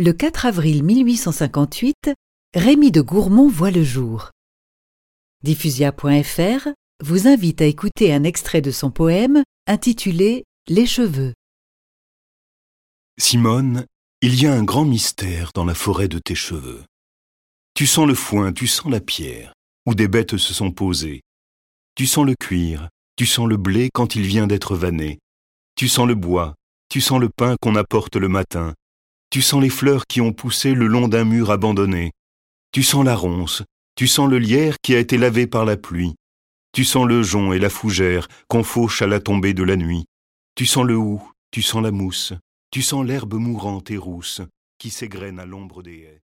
Le 4 avril 1858, Rémy de Gourmont voit le jour. Diffusia.fr vous invite à écouter un extrait de son poème intitulé Les cheveux. Simone, il y a un grand mystère dans la forêt de tes cheveux. Tu sens le foin, tu sens la pierre, où des bêtes se sont posées. Tu sens le cuir, tu sens le blé quand il vient d'être vanné. Tu sens le bois, tu sens le pain qu'on apporte le matin. Tu sens les fleurs qui ont poussé le long d'un mur abandonné. Tu sens la ronce, tu sens le lierre qui a été lavé par la pluie. Tu sens le jonc et la fougère qu'on fauche à la tombée de la nuit. Tu sens le hou, tu sens la mousse, tu sens l'herbe mourante et rousse qui s'égrène à l'ombre des haies.